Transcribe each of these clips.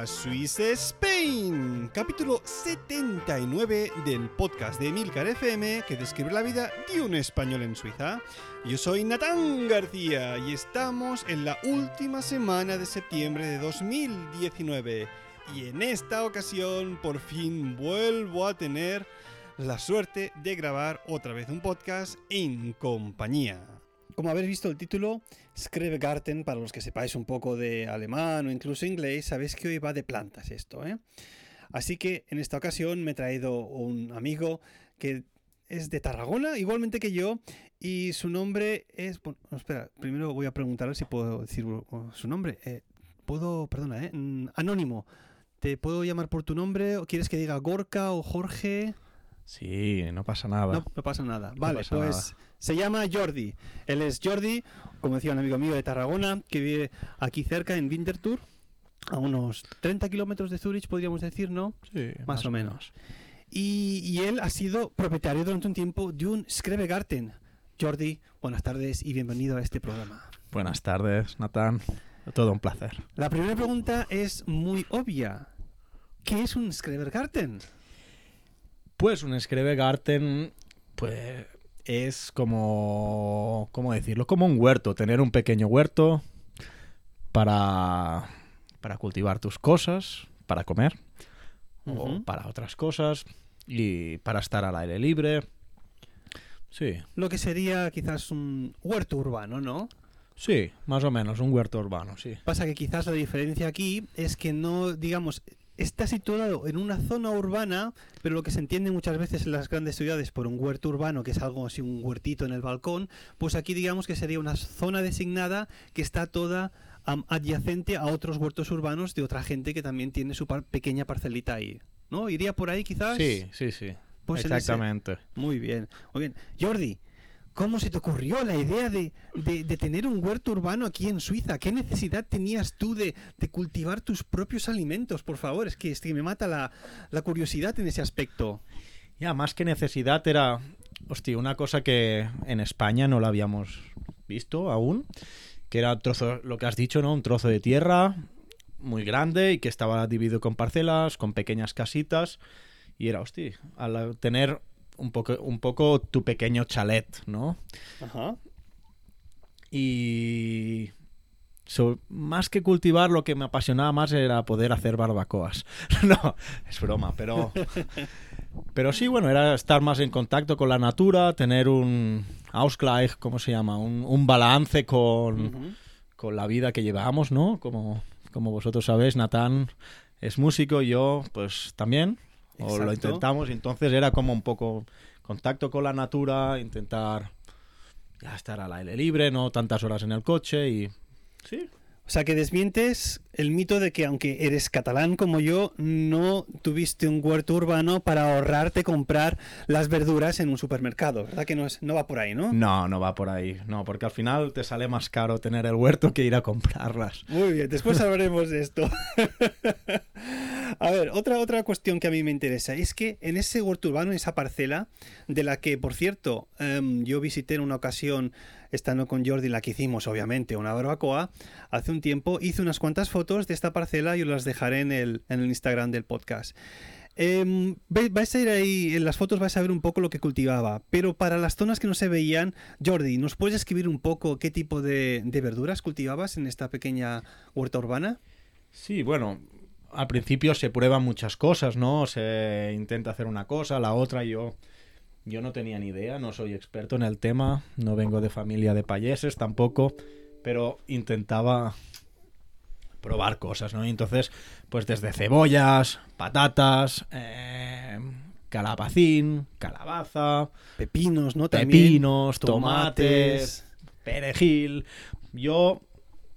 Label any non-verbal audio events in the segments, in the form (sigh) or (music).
a Swiss Spain, capítulo 79 del podcast de Milcar FM que describe la vida de un español en Suiza. Yo soy Natán García y estamos en la última semana de septiembre de 2019 y en esta ocasión por fin vuelvo a tener la suerte de grabar otra vez un podcast en compañía. Como habéis visto el título, Garten, para los que sepáis un poco de alemán o incluso inglés, sabéis que hoy va de plantas esto, ¿eh? Así que en esta ocasión me he traído un amigo que es de Tarragona, igualmente que yo, y su nombre es... Bueno, espera, primero voy a preguntarle si puedo decir su nombre. Eh, puedo, perdona, ¿eh? Mm, anónimo. ¿Te puedo llamar por tu nombre? ¿O quieres que diga Gorka o Jorge? Sí, no pasa nada. No, pasa nada. Vale, pues se llama Jordi. Él es Jordi, como decía un amigo mío de Tarragona, que vive aquí cerca en Winterthur, a unos 30 kilómetros de Zurich, podríamos decir, ¿no? Sí, más, o menos. Y, él ha sido propietario durante un tiempo de un Skrebegarten. Jordi, buenas tardes y bienvenido a este programa. Buenas tardes, Nathan. Todo un placer. La primera pregunta es muy obvia. ¿Qué es un Skrebergarten? Pues un Skrebegarten, pues es como, ¿cómo decirlo? Como un huerto, tener un pequeño huerto para, para cultivar tus cosas, para comer, o para otras cosas, y para estar al aire libre. Sí. Lo que sería quizás un huerto urbano, ¿no? Sí, más o menos, un huerto urbano, sí. Pasa que quizás la diferencia aquí es que no, digamos, está situado en una zona urbana, pero lo que se entiende muchas veces en las grandes ciudades por un huerto urbano, que es algo así, un huertito en el balcón, pues aquí digamos que sería una zona designada que está toda adyacente a otros huertos urbanos de otra gente que también tiene su pequeña parcelita ahí. ¿No? ¿Iría por ahí quizás? Sí, sí, sí. Pues Exactamente. Muy bien. Muy bien. Jordi, ¿Cómo se te ocurrió la idea de, tener un huerto urbano aquí en Suiza? ¿Qué necesidad tenías tú de, cultivar tus propios alimentos? Por favor, es que, me mata la, curiosidad en ese aspecto. Ya, más que necesidad era, hostia, una cosa que en España no la habíamos visto aún, que era trozo, lo que has dicho, ¿no? Un trozo de tierra muy grande y que estaba dividido con parcelas, con pequeñas casitas. Y era, hostia, al tener un poco, un poco tu pequeño chalet, ¿no? Ajá. Y más que cultivar, lo que me apasionaba más era poder hacer barbacoas. (laughs) no, es broma, pero. (laughs) Pero sí, bueno, era estar más en contacto con la natura, tener un Ausgleich, ¿cómo se llama? Un, balance con, con, la vida que llevamos, ¿no? Como, como vosotros sabéis, Natán es músico, yo pues también o lo intentamos, y entonces era como un poco contacto con la natura, intentar ya estar al aire libre, no tantas horas en el coche y... Sí, o sea, que desmientes el mito de que aunque eres catalán como yo, no tuviste un huerto urbano para ahorrarte comprar las verduras en un supermercado, ¿verdad? Que no, es, no va por ahí, ¿no? No, no va por ahí, no, porque al final te sale más caro tener el huerto que ir a comprarlas. Muy bien, después hablaremos de esto. (laughs) a ver, otra, otra cuestión que a mí me interesa es que en ese huerto urbano, en esa parcela, de la que, por cierto, em, yo visité en una ocasión estando con Jordi, la que hicimos, obviamente, una barbacoa, hace un tiempo, hice unas cuantas fotos de esta parcela y os las dejaré en el, en el Instagram del podcast. Eh, vais a ir ahí, en las fotos vais a ver un poco lo que cultivaba, pero para las zonas que no se veían, Jordi, ¿nos puedes escribir un poco qué tipo de, de verduras cultivabas en esta pequeña huerta urbana? Sí, bueno, al principio se prueban muchas cosas, ¿no? Se intenta hacer una cosa, la otra, yo yo no tenía ni idea, no soy experto en el tema, no vengo de familia de payeses tampoco, pero intentaba probar cosas, ¿no? Y entonces, pues desde cebollas, patatas, eh, calabacín, calabaza, pepinos, ¿no? Pepinos, tomates, perejil. Yo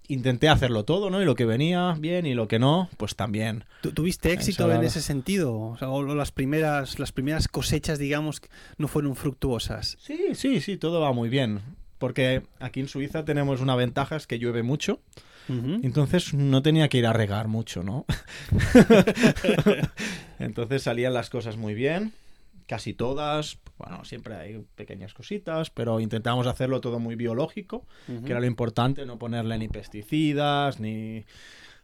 intenté hacerlo todo, ¿no? Y lo que venía bien y lo que no, pues también. ¿Tuviste éxito en ese sentido? O, sea, las primeras, las primeras cosechas, digamos, no fueron fructuosas. Sí, sí, sí, todo va muy bien. Porque aquí en Suiza tenemos una ventaja, es que llueve mucho. Entonces no tenía que ir a regar mucho, ¿no? (laughs) (laughs) Entonces salían las cosas muy bien, casi todas. Bueno, siempre hay pequeñas cositas, pero intentamos hacerlo todo muy biológico, que era lo importante, no ponerle ni pesticidas, ni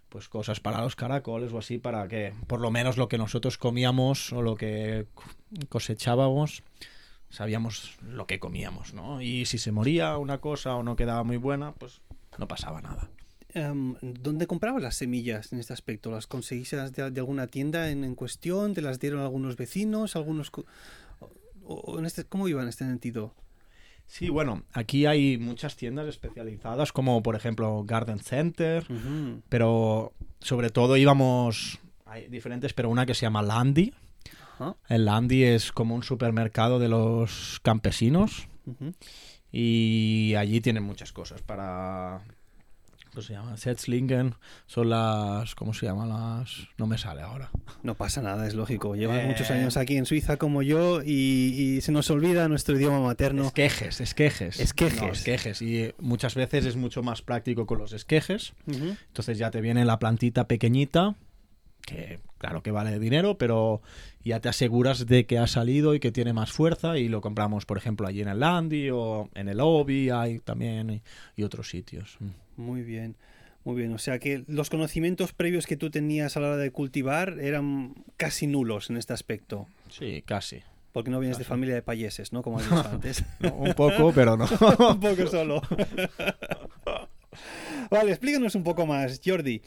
pues cosas para los caracoles o así, para que por lo menos lo que nosotros comíamos o lo que cosechábamos, sabíamos lo que comíamos, ¿no? Y si se moría una cosa o no quedaba muy buena, pues no pasaba nada. Em, ¿Dónde comprabas las semillas en este aspecto? ¿Las conseguiste de, alguna tienda en, cuestión? ¿Te las dieron algunos vecinos? algunos o, en este, ¿Cómo iba en este sentido? Sí, bueno, aquí hay muchas tiendas especializadas, como por ejemplo Garden Center, pero sobre todo íbamos, hay diferentes, pero una que se llama Landy. El Landy es como un supermercado de los campesinos. Y allí tienen muchas cosas para, ¿Cómo se llama? Setzlingen son las. ¿Cómo se llaman las.? No me sale ahora. No pasa nada, es lógico. Llevas muchos años aquí en Suiza como yo y, se nos olvida nuestro idioma materno. Esquejes, esquejes. Esquejes. esquejes. Y muchas veces es mucho más práctico con los esquejes. Entonces ya te viene la plantita pequeñita que claro que vale dinero, pero ya te aseguras de que ha salido y que tiene más fuerza y lo compramos, por ejemplo, allí en el Landy o en el Obi hay también y, otros sitios. Muy bien. Muy bien, o sea que los conocimientos previos que tú tenías a la hora de cultivar eran casi nulos en este aspecto. Sí, casi. Porque no vienes de familia de payeses, ¿no? Como has (laughs) dicho antes. un poco, pero no. (laughs) un poco solo. (laughs) vale, explícanos un poco más, Jordi.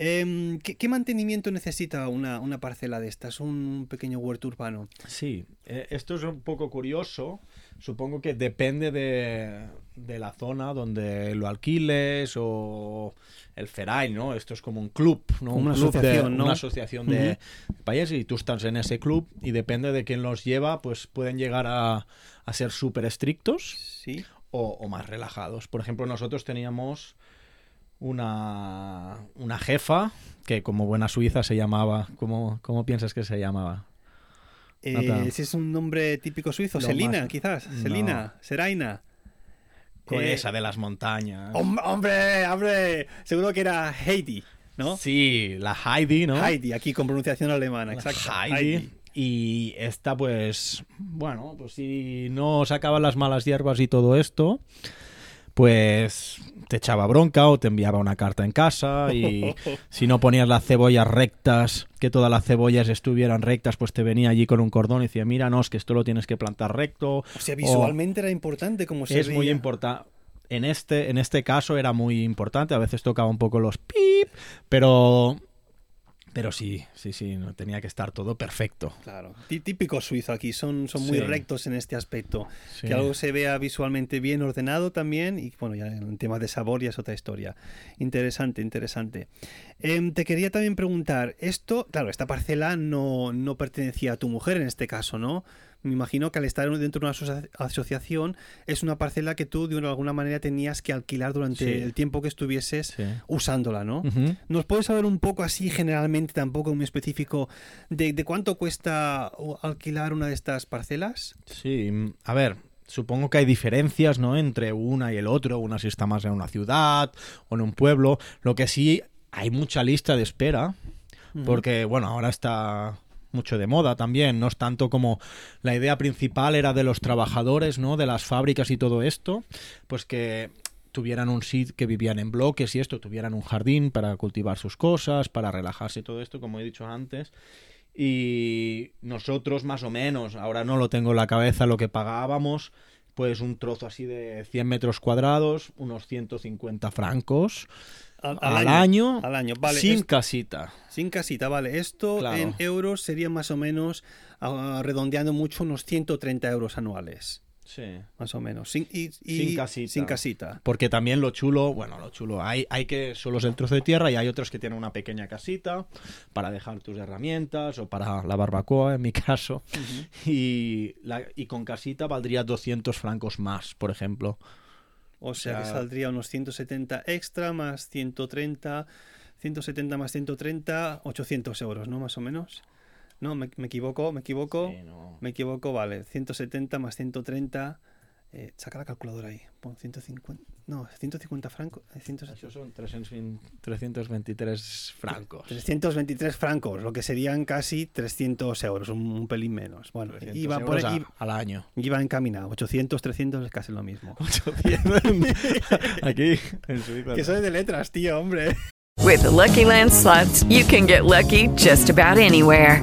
Em, ¿qué, mantenimiento necesita una, parcela de estas, un pequeño huerto urbano? Sí, eh, esto es un poco curioso. Supongo que depende de, la zona donde lo alquiles o el FERAI, ¿no? Esto es como un club, ¿no? Una asociación, Una asociación de países y tú estás en ese club y depende de quién los lleva, pues pueden llegar a, ser súper estrictos ¿Sí? O, o, más relajados. Por ejemplo, nosotros teníamos una, una jefa que como buena suiza se llamaba. ¿Cómo, cómo piensas que se llamaba? Eh, si es un nombre típico suizo, Selina, quizás. Selina, Seraina. Con eh, esa de las montañas. ¡Hombre, hombre! Seguro que era Heidi, ¿no? Sí, la Heidi, ¿no? Heidi, aquí con pronunciación alemana, exacto. Heidi. Y esta, pues, bueno, pues si no sacaban las malas hierbas y todo esto, pues te echaba bronca o te enviaba una carta en casa y (laughs) si no ponías las cebollas rectas, que todas las cebollas estuvieran rectas, pues te venía allí con un cordón y decía, mira, no, es que esto lo tienes que plantar recto. O sea, visualmente era importante como se Es muy importante. En este, en este caso era muy importante, a veces tocaba un poco los pip, pero pero sí, sí, sí, no tenía que estar todo perfecto. Claro, típico suizo aquí, son, son muy rectos en este aspecto. Que algo se vea visualmente bien ordenado también, y bueno, ya en temas de sabor ya es otra historia. Interesante, interesante. Em, te quería también preguntar, esto, claro, esta parcela no, no pertenecía a tu mujer en este caso, ¿no? Me imagino que al estar dentro de una asociación es una parcela que tú de alguna manera tenías que alquilar durante el tiempo que estuvieses usándola, ¿no? ¿Nos puedes saber un poco así generalmente, tampoco muy específico, de, cuánto cuesta alquilar una de estas parcelas? Sí, a ver, supongo que hay diferencias, ¿no? Entre una y el otro, una si está más en una ciudad o en un pueblo. Lo que sí, hay mucha lista de espera, porque, bueno, ahora está mucho de moda también, no es tanto como la idea principal era de los trabajadores, ¿no? De las fábricas y todo esto, pues que tuvieran un sitio, que vivían en bloques y esto, tuvieran un jardín para cultivar sus cosas, para relajarse todo esto, como he dicho antes. Y nosotros más o menos, ahora no lo tengo en la cabeza lo que pagábamos, pues un trozo así de 100 metros cuadrados, unos 150 francos Al, al, año, Al año, vale. sin es- casita. sin casita, vale. Esto Claro. en euros sería más o menos, ah, redondeando mucho, unos 130 euros anuales. Sí. Más o menos. Sin, y, y- Sin casita. Sin casita. Porque también lo chulo, bueno, lo chulo, hay, hay que solo es el trozo de tierra y hay otros que tienen una pequeña casita para dejar tus herramientas o para la barbacoa, en mi (laughs) caso. y, la- y con casita valdría 200 francos más, por ejemplo. O sea, que saldría unos 170 extra más 130, 170 más 130, 800 euros, ¿no? Más o menos. No, me, me equivoco, me equivoco. Sí, no. Me equivoco, vale. 170 más 130. Eh, saca la calculadora ahí. Pon 150. No, 150 francos. eh, 100 Esos son 320 323 francos. 323 francos, lo que serían casi 300 euros, un, un pelín menos. Bueno, 300 iba, por, euros a- iba, al año. iba encaminado. 800, 300 es casi lo mismo. (laughs) 800 (laughs) aquí en Suiza. que soy de letras, tío, hombre. With the Lucky Land slots, you can get lucky just about anywhere.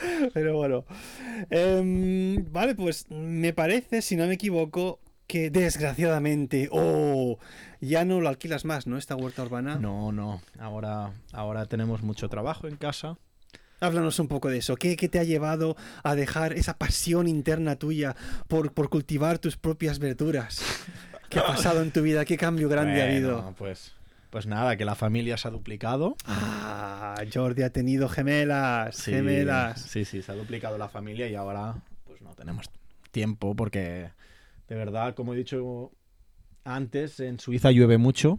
(laughs) Pero bueno. Em, vale, pues me parece, si no me equivoco, que desgraciadamente, oh, ya no lo alquilas más, ¿no? Esta huerta urbana. No, no. Ahora, ahora tenemos mucho trabajo en casa. Háblanos un poco de eso. ¿Qué, qué te ha llevado a dejar esa pasión interna tuya por, por cultivar tus propias verduras? ¿Qué ha pasado en tu vida? ¿Qué cambio grande ha habido? Pues, pues nada, que la familia se ha duplicado. Ah, Jordi ha tenido gemelas, Sí, gemelas. Sí, sí, se ha duplicado la familia y ahora pues no tenemos tiempo porque de verdad, como he dicho antes, en Suiza llueve mucho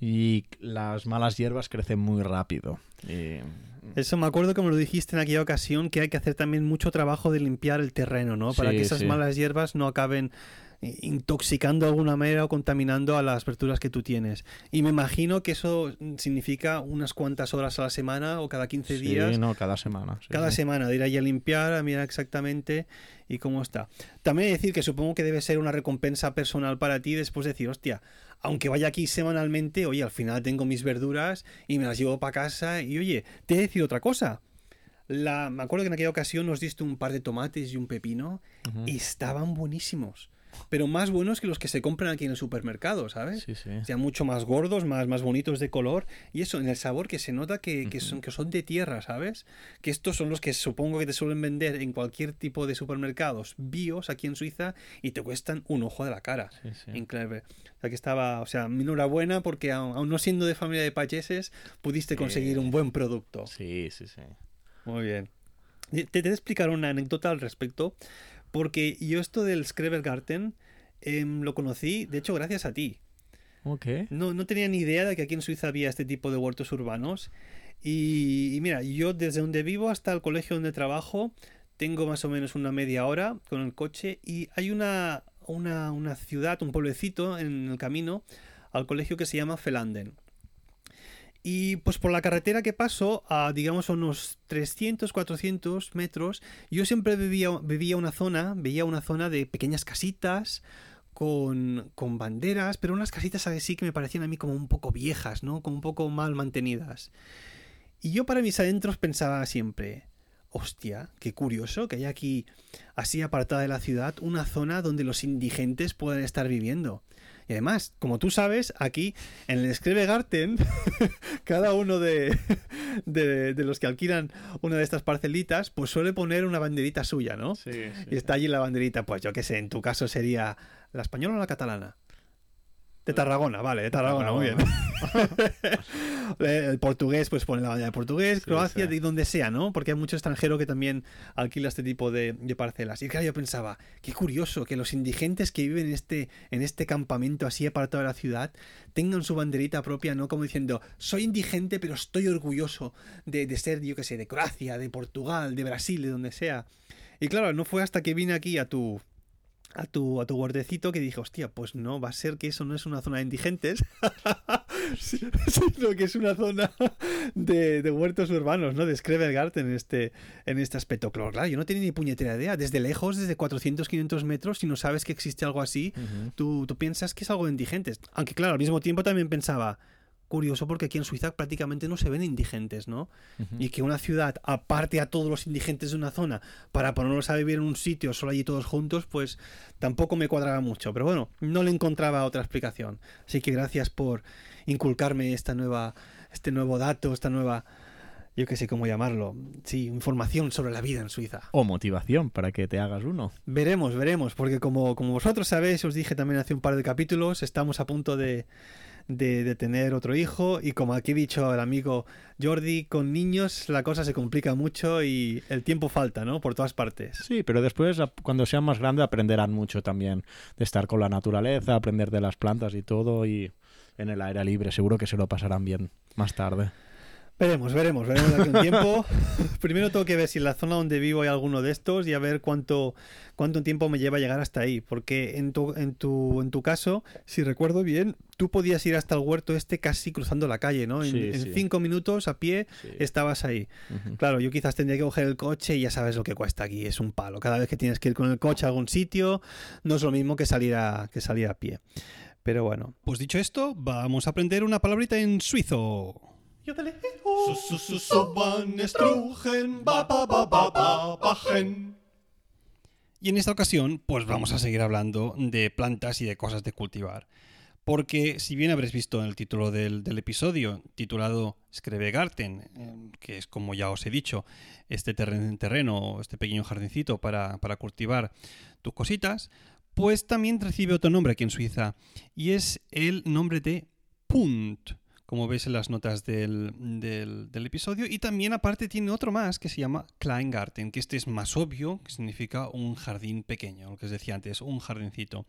y las malas hierbas crecen muy rápido. Y- Eso me acuerdo que me lo dijiste en aquella ocasión, que hay que hacer también mucho trabajo de limpiar el terreno, ¿no? Para Sí, que esas sí. malas hierbas no acaben intoxicando de alguna manera o contaminando a las verduras que tú tienes. Y me imagino que eso significa unas cuantas horas a la semana o cada 15 sí, días. no, cada semana. sí, Cada sí. semana, de ir ahí a limpiar, a mirar exactamente y cómo está. También decir que supongo que debe ser una recompensa personal para ti después de decir, hostia, aunque vaya aquí semanalmente, oye, al final tengo mis verduras y me las llevo para casa y oye, te he de decir otra cosa. La, me acuerdo que en aquella ocasión nos diste un par de tomates y un pepino y estaban buenísimos. Pero más buenos que los que se compran aquí en el supermercado, ¿sabes? Sí, sí. O sea, mucho más gordos, más, más bonitos de color. Y eso, en el sabor que se nota que, que son, que son de tierra, ¿sabes? Que estos son los que supongo que te suelen vender en cualquier tipo de supermercados bios aquí en Suiza y te cuestan un ojo de la cara. Sí, sí. Increíble. O sea, que estaba, o sea, enhorabuena porque aun, aun no siendo de familia de payeses, pudiste conseguir un buen producto. Sí, sí, sí. Muy bien. Te, te voy a explicar una anécdota al respecto, porque yo esto del Skrebergarten em, lo conocí, de hecho, gracias a ti. Ok. No, no tenía ni idea de que aquí en Suiza había este tipo de huertos urbanos. Y, y mira, yo desde donde vivo hasta el colegio donde trabajo tengo más o menos una media hora con el coche y hay una, una, una ciudad, un pueblecito en el camino al colegio que se llama Felanden. Y pues por la carretera que paso, a digamos unos 300, 400 metros, yo siempre vivía, vivía una zona, veía una zona de pequeñas casitas con, con banderas, pero unas casitas así que me parecían a mí como un poco viejas, ¿no? Como un poco mal mantenidas. Y yo para mis adentros pensaba siempre, hostia, qué curioso que haya aquí, así apartada de la ciudad, una zona donde los indigentes puedan estar viviendo. Y además, como tú sabes, aquí en el Skrebegarten, (laughs) cada uno de, (laughs) de, de los que alquilan una de estas parcelitas, pues suele poner una banderita suya, ¿no? Sí, sí. Y está allí la banderita, pues yo qué sé, en tu caso sería la española o la catalana. De Tarragona, vale, de Tarragona, muy bien. (laughs) El portugués, pues pone la bandera de portugués, Sí, Croacia, sí. de donde sea, ¿no? Porque hay mucho extranjero que también alquila este tipo de, de parcelas. Y claro, yo pensaba, qué curioso que los indigentes que viven en este, en este campamento así apartado de la ciudad tengan su banderita propia, ¿no? Como diciendo, soy indigente, pero estoy orgulloso de, de ser, yo qué sé, de Croacia, de Portugal, de Brasil, de donde sea. Y claro, no fue hasta que vine aquí a tu, a tu, a tu huertecito que dije, hostia, pues no, va a ser que eso no es una zona de indigentes, (laughs) sino que es una zona de, de huertos urbanos, ¿no? De Skrevergarten en este, en este aspecto. Claro, claro, yo no tenía ni puñetera idea. Desde lejos, desde 400, 500 metros, si no sabes que existe algo así, tú, tú piensas que es algo de indigentes. Aunque claro, al mismo tiempo también pensaba, curioso porque aquí en Suiza prácticamente no se ven indigentes, ¿no? Y que una ciudad aparte a todos los indigentes de una zona para ponerlos a vivir en un sitio solo allí todos juntos, pues tampoco me cuadraba mucho. Pero bueno, no le encontraba otra explicación. Así que gracias por inculcarme esta nueva, este nuevo dato, esta nueva, yo qué sé cómo llamarlo, sí, información sobre la vida en Suiza. O motivación para que te hagas uno. Veremos, veremos, porque como, como vosotros sabéis, os dije también hace un par de capítulos, estamos a punto de, de, de, tener otro hijo y como aquí he dicho el amigo Jordi, con niños la cosa se complica mucho y el tiempo falta, ¿no? Por todas partes. Sí, pero después cuando sean más grandes aprenderán mucho también de estar con la naturaleza, aprender de las plantas y todo y en el aire libre seguro que se lo pasarán bien más tarde. Veremos, veremos, veremos aquí un tiempo. (laughs) Primero tengo que ver si en la zona donde vivo hay alguno de estos y a ver cuánto, cuánto tiempo me lleva llegar hasta ahí. Porque en tu, en, tu, en tu caso, si recuerdo bien, tú podías ir hasta el huerto este casi cruzando la calle, ¿no? En, Sí, en sí. cinco minutos a pie Sí. estabas ahí. Ujú. Claro, yo quizás tendría que coger el coche y ya sabes lo que cuesta aquí, es un palo. Cada vez que tienes que ir con el coche a algún sitio, no es lo mismo que salir a, que salir a pie. Pero bueno. Pues dicho esto, vamos a aprender una palabrita en suizo. Su, su, su, so, van, strugen, ba, ba, ba, ba, ba, bajen. Y en esta ocasión, pues vamos a seguir hablando de plantas y de cosas de cultivar. Porque si bien habréis visto en el título del, del episodio, titulado Skrevegarten, eh, que es como ya os he dicho, este terreno, terreno este pequeño jardincito para, para cultivar tus cositas, pues también recibe otro nombre aquí en Suiza, y es el nombre de Punt, como veis en las notas del, del- episodio, y también aparte tiene otro más que se llama Kleingarten, que este es más obvio, que significa un jardín pequeño, lo que os decía antes, un jardincito.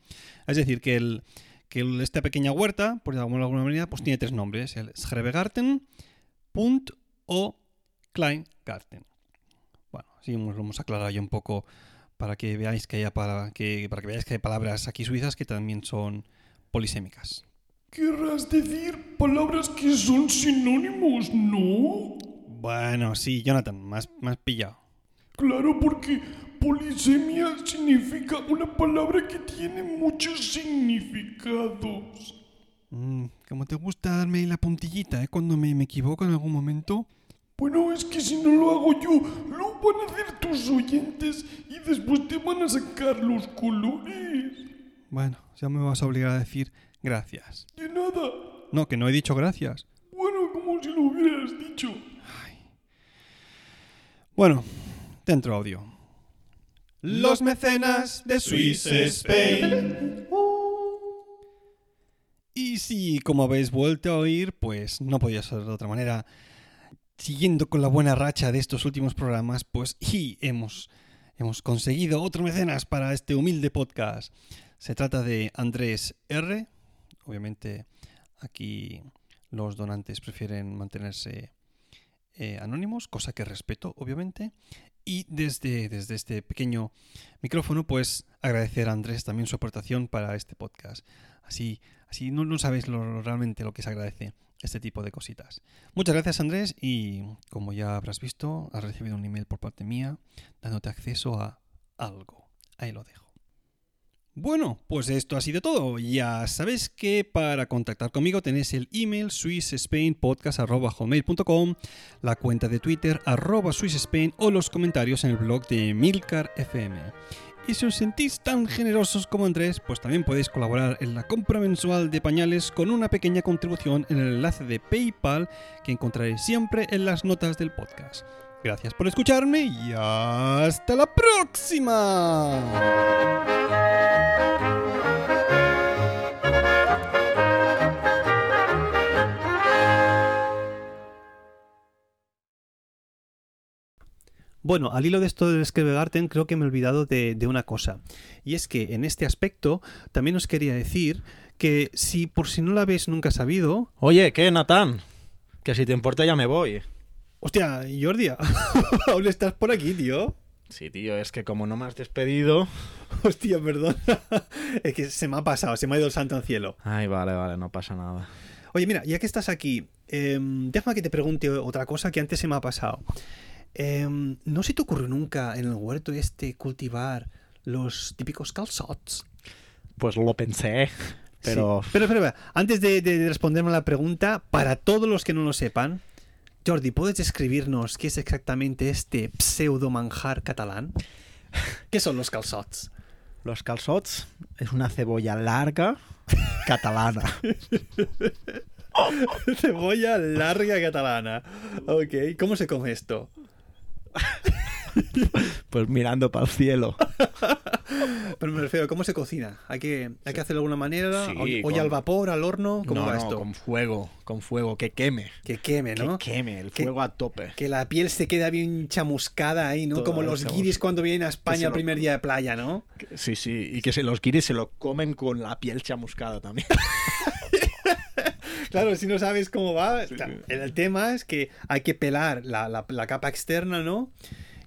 Es decir, que, el, que esta pequeña huerta, por llamarlo de alguna manera, pues tiene tres nombres, el Schrebegarten, Punt o Kleingarten. Bueno, así lo hemos aclarado ya un poco para que veáis que, haya para, que, para que veáis que hay palabras aquí suizas que también son polisémicas. Querrás decir palabras que son sinónimos, ¿no? Bueno, sí, Jonathan, más, más pillado. Claro, porque polisemia significa una palabra que tiene muchos significados. Mm, como te gusta darme la puntillita, ¿eh? Cuando me, me equivoco en algún momento. Bueno, es que si no lo hago yo, lo van a hacer tus oyentes y después te van a sacar los colores. Bueno, ya me vas a obligar a decir gracias. De nada. No, que no he dicho gracias. Bueno, como si lo hubieras dicho. Bueno, dentro audio. Los mecenas de Swiss Spain. Y si, como habéis vuelto a oír, pues no podía ser de otra manera. Siguiendo con la buena racha de estos últimos programas, pues y hemos, hemos conseguido otro mecenas para este humilde podcast. Se trata de Andrés R. Obviamente aquí los donantes prefieren mantenerse eh, anónimos, cosa que respeto, obviamente. Y desde, desde este pequeño micrófono, pues agradecer a Andrés también su aportación para este podcast. Así, así no, no sabéis realmente lo que se agradece este tipo de cositas. Muchas gracias Andrés y como ya habrás visto, has recibido un email por parte mía dándote acceso a algo. Ahí lo dejo. Bueno, pues esto ha sido todo. Ya sabéis que para contactar conmigo tenéis el email swissspainpodcast.com, la cuenta de Twitter arroba swissspain o los comentarios en el blog de Milcar FM. Y si os sentís tan generosos como Andrés, pues también podéis colaborar en la compra mensual de pañales con una pequeña contribución en el enlace de PayPal que encontraréis siempre en las notas del podcast. Gracias por escucharme y hasta la próxima. Bueno, al hilo de esto del Skrevegarten, creo que me he olvidado de, de una cosa. Y es que en este aspecto también os quería decir que si por si no lo habéis nunca sabido. Oye, ¿qué, Natán? Que si te importa ya me voy. Hostia, Jordi, (laughs) aún estás por aquí, tío. Sí, tío, es que como no me has despedido... (laughs) Hostia, perdón. (laughs) es que se me ha pasado, se me ha ido el santo al cielo. Ay, vale, vale, no pasa nada. Oye, mira, ya que estás aquí, em, déjame que te pregunte otra cosa que antes se me ha pasado. Em, ¿No se te ocurrió nunca en el huerto este cultivar los típicos calzots? Pues lo pensé, pero... Sí. Pero, pero, antes de, de responderme a la pregunta, para todos los que no lo sepan, Jordi, ¿puedes describirnos qué es exactamente este pseudo manjar catalán? (laughs) ¿Qué son los calzots? Los calzots es una cebolla larga catalana. (laughs) cebolla larga catalana. Ok, ¿cómo se come esto? (laughs) pues mirando para el cielo. Pero me refiero, ¿cómo se cocina? ¿Hay que, hay que hacerlo de alguna manera? Sí, ¿O, con... al vapor, al horno? ¿Cómo no, va no, esto? con fuego, con fuego, que queme. Que queme, ¿no? Que queme, el fuego que, a tope. Que la piel se queda bien chamuscada ahí, ¿no? Todo Como los guiris cuando vienen a España el lo... primer día de playa, ¿no? Sí, sí, y que se, los guiris se lo comen con la piel chamuscada también. (laughs) claro, si no sabes cómo va, sí, sí. el tema es que hay que pelar la, la, la capa externa, ¿no?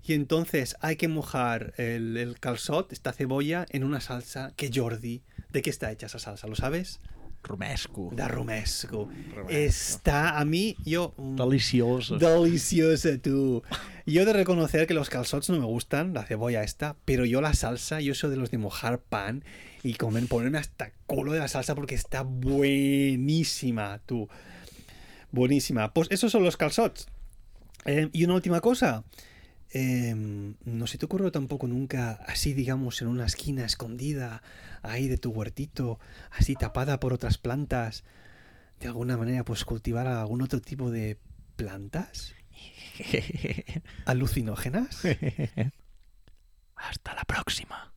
Y entonces hay que mojar el, el, calzot, esta cebolla, en una salsa que Jordi. ¿De qué está hecha esa salsa? ¿Lo sabes? Romesco. De romesco. romesco. Está a mí, yo. Delicioso. Delicioso, tú. Yo de reconocer que los calzots no me gustan, la cebolla esta, pero yo la salsa, yo soy de los de mojar pan y comer, ponerme hasta culo de la salsa porque está buenísima, tú. Buenísima. Pues esos son los calzots. Eh, y una última cosa. Eh, no se te ocurrió tampoco nunca así, digamos, en una esquina escondida, ahí de tu huertito, así tapada por otras plantas, de alguna manera, pues cultivar algún otro tipo de plantas (laughs) alucinógenas? (laughs) Hasta la próxima.